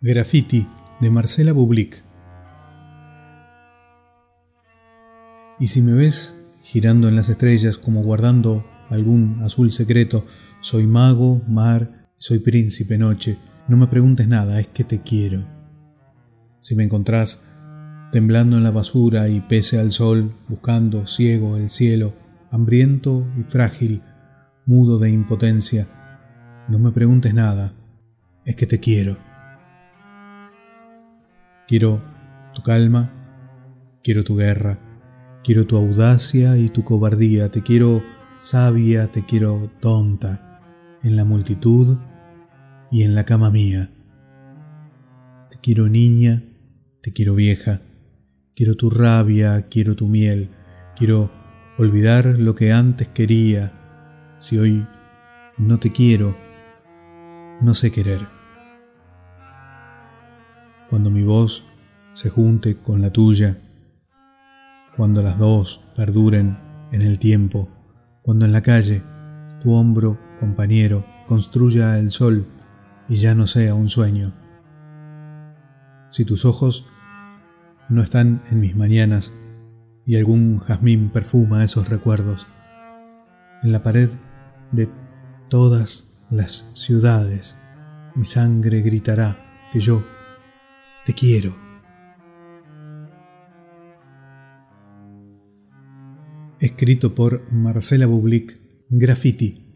Graffiti de Marcela Bublik. Y si me ves girando en las estrellas como guardando algún azul secreto, soy mago, mar, soy príncipe noche, no me preguntes nada, es que te quiero. Si me encontrás temblando en la basura y pese al sol, buscando ciego el cielo, hambriento y frágil, mudo de impotencia, no me preguntes nada, es que te quiero. Quiero tu calma, quiero tu guerra, quiero tu audacia y tu cobardía, te quiero sabia, te quiero tonta, en la multitud y en la cama mía. Te quiero niña, te quiero vieja, quiero tu rabia, quiero tu miel, quiero olvidar lo que antes quería. Si hoy no te quiero, no sé querer cuando mi voz se junte con la tuya, cuando las dos perduren en el tiempo, cuando en la calle tu hombro, compañero, construya el sol y ya no sea un sueño. Si tus ojos no están en mis mañanas y algún jazmín perfuma esos recuerdos, en la pared de todas las ciudades mi sangre gritará que yo te quiero. Escrito por Marcela Bublik, Graffiti.